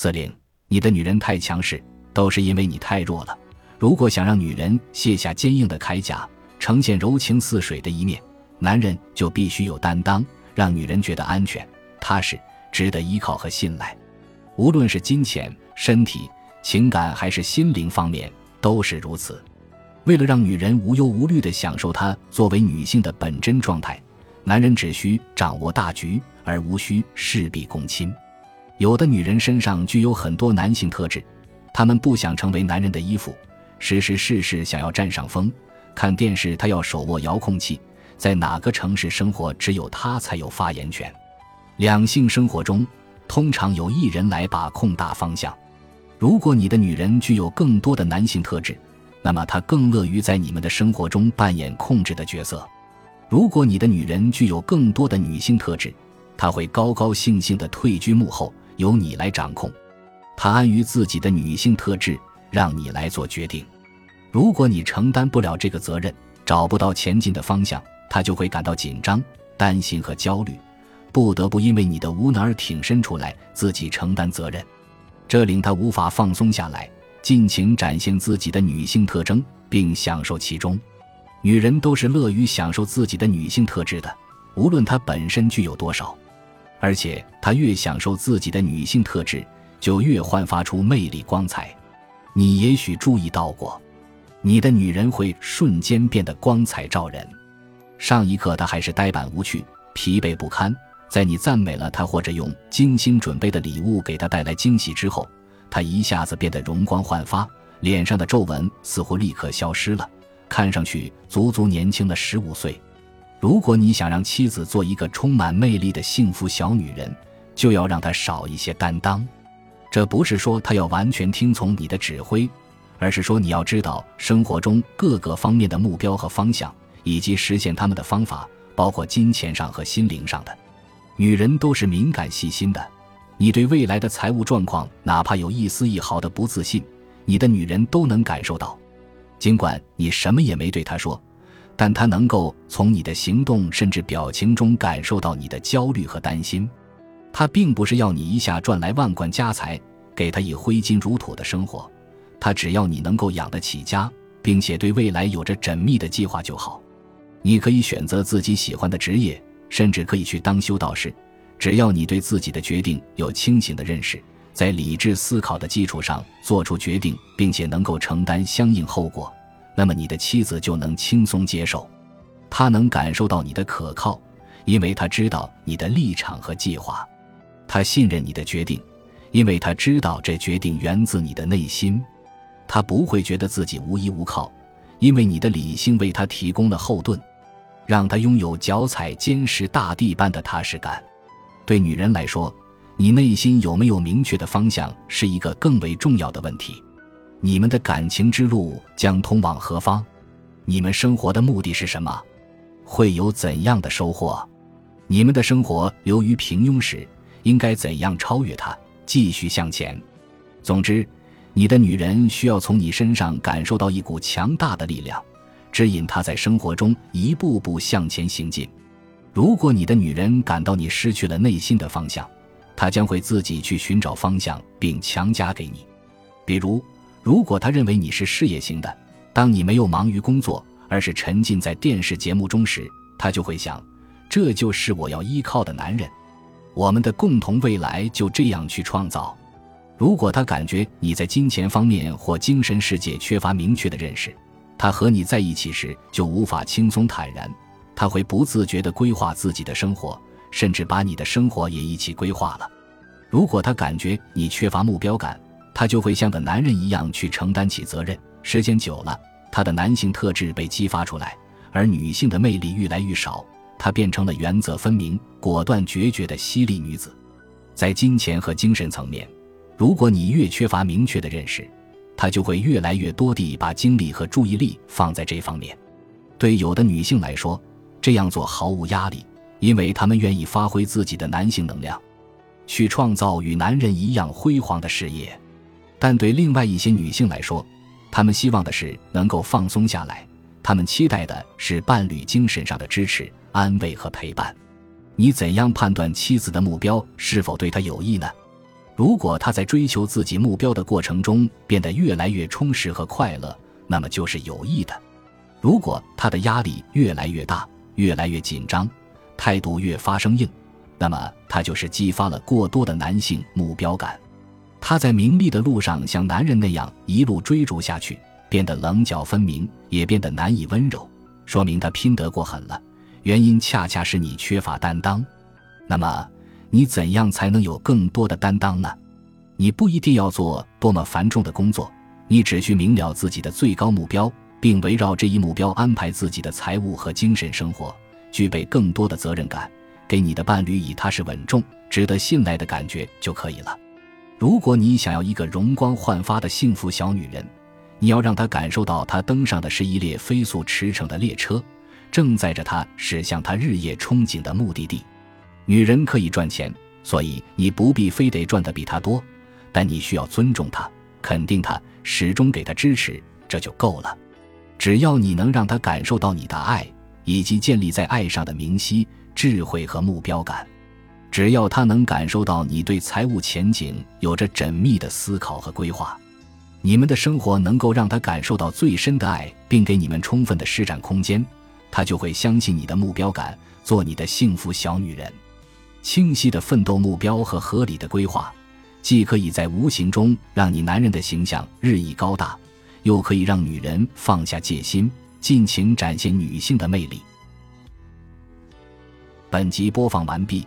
司令，你的女人太强势，都是因为你太弱了。如果想让女人卸下坚硬的铠甲，呈现柔情似水的一面，男人就必须有担当，让女人觉得安全、踏实、值得依靠和信赖。无论是金钱、身体、情感还是心灵方面，都是如此。为了让女人无忧无虑地享受她作为女性的本真状态，男人只需掌握大局，而无需事必躬亲。有的女人身上具有很多男性特质，她们不想成为男人的衣服。时时事事想要占上风，看电视她要手握遥控器，在哪个城市生活只有她才有发言权。两性生活中，通常由一人来把控大方向。如果你的女人具有更多的男性特质，那么她更乐于在你们的生活中扮演控制的角色。如果你的女人具有更多的女性特质，她会高高兴兴地退居幕后，由你来掌控。他安于自己的女性特质。让你来做决定。如果你承担不了这个责任，找不到前进的方向，他就会感到紧张、担心和焦虑，不得不因为你的无能而挺身出来，自己承担责任。这令他无法放松下来，尽情展现自己的女性特征，并享受其中。女人都是乐于享受自己的女性特质的，无论她本身具有多少。而且，她越享受自己的女性特质，就越焕发出魅力光彩。你也许注意到过，你的女人会瞬间变得光彩照人。上一刻她还是呆板无趣、疲惫不堪，在你赞美了她或者用精心准备的礼物给她带来惊喜之后，她一下子变得容光焕发，脸上的皱纹似乎立刻消失了，看上去足足年轻了十五岁。如果你想让妻子做一个充满魅力的幸福小女人，就要让她少一些担当。这不是说她要完全听从你的指挥，而是说你要知道生活中各个方面的目标和方向，以及实现他们的方法，包括金钱上和心灵上的。女人都是敏感细心的，你对未来的财务状况哪怕有一丝一毫的不自信，你的女人都能感受到。尽管你什么也没对她说，但他能够从你的行动甚至表情中感受到你的焦虑和担心。他并不是要你一下赚来万贯家财，给他以挥金如土的生活，他只要你能够养得起家，并且对未来有着缜密的计划就好。你可以选择自己喜欢的职业，甚至可以去当修道士，只要你对自己的决定有清醒的认识，在理智思考的基础上做出决定，并且能够承担相应后果，那么你的妻子就能轻松接受，她能感受到你的可靠，因为她知道你的立场和计划。她信任你的决定，因为她知道这决定源自你的内心。他不会觉得自己无依无靠，因为你的理性为他提供了后盾，让他拥有脚踩坚实大地般的踏实感。对女人来说，你内心有没有明确的方向是一个更为重要的问题。你们的感情之路将通往何方？你们生活的目的是什么？会有怎样的收获？你们的生活流于平庸时？应该怎样超越它，继续向前？总之，你的女人需要从你身上感受到一股强大的力量，指引她在生活中一步步向前行进。如果你的女人感到你失去了内心的方向，她将会自己去寻找方向，并强加给你。比如，如果他认为你是事业型的，当你没有忙于工作，而是沉浸在电视节目中时，他就会想：这就是我要依靠的男人。我们的共同未来就这样去创造。如果他感觉你在金钱方面或精神世界缺乏明确的认识，他和你在一起时就无法轻松坦然。他会不自觉地规划自己的生活，甚至把你的生活也一起规划了。如果他感觉你缺乏目标感，他就会像个男人一样去承担起责任。时间久了，他的男性特质被激发出来，而女性的魅力愈来愈少。她变成了原则分明、果断决绝的犀利女子。在金钱和精神层面，如果你越缺乏明确的认识，她就会越来越多地把精力和注意力放在这方面。对有的女性来说，这样做毫无压力，因为她们愿意发挥自己的男性能量，去创造与男人一样辉煌的事业。但对另外一些女性来说，她们希望的是能够放松下来，她们期待的是伴侣精神上的支持。安慰和陪伴，你怎样判断妻子的目标是否对她有益呢？如果他在追求自己目标的过程中变得越来越充实和快乐，那么就是有益的；如果他的压力越来越大，越来越紧张，态度越发生硬，那么他就是激发了过多的男性目标感。他在名利的路上像男人那样一路追逐下去，变得棱角分明，也变得难以温柔，说明他拼得过狠了。原因恰恰是你缺乏担当。那么，你怎样才能有更多的担当呢？你不一定要做多么繁重的工作，你只需明了自己的最高目标，并围绕这一目标安排自己的财务和精神生活，具备更多的责任感，给你的伴侣以踏实稳重、值得信赖的感觉就可以了。如果你想要一个容光焕发的幸福小女人，你要让她感受到她登上的是一列飞速驰骋的列车，正载着她驶向她日夜憧憬的目的地。女人可以赚钱，所以你不必非得赚的比她多，但你需要尊重她、肯定她，始终给她支持，这就够了。只要你能让她感受到你的爱，以及建立在爱上的明晰、智慧和目标感。只要他能感受到你对财务前景有着缜密的思考和规划，你们的生活能够让他感受到最深的爱，并给你们充分的施展空间，他就会相信你的目标感，做你的幸福小女人。清晰的奋斗目标和合理的规划，既可以在无形中让你男人的形象日益高大，又可以让女人放下戒心，尽情展现女性的魅力。本集播放完毕。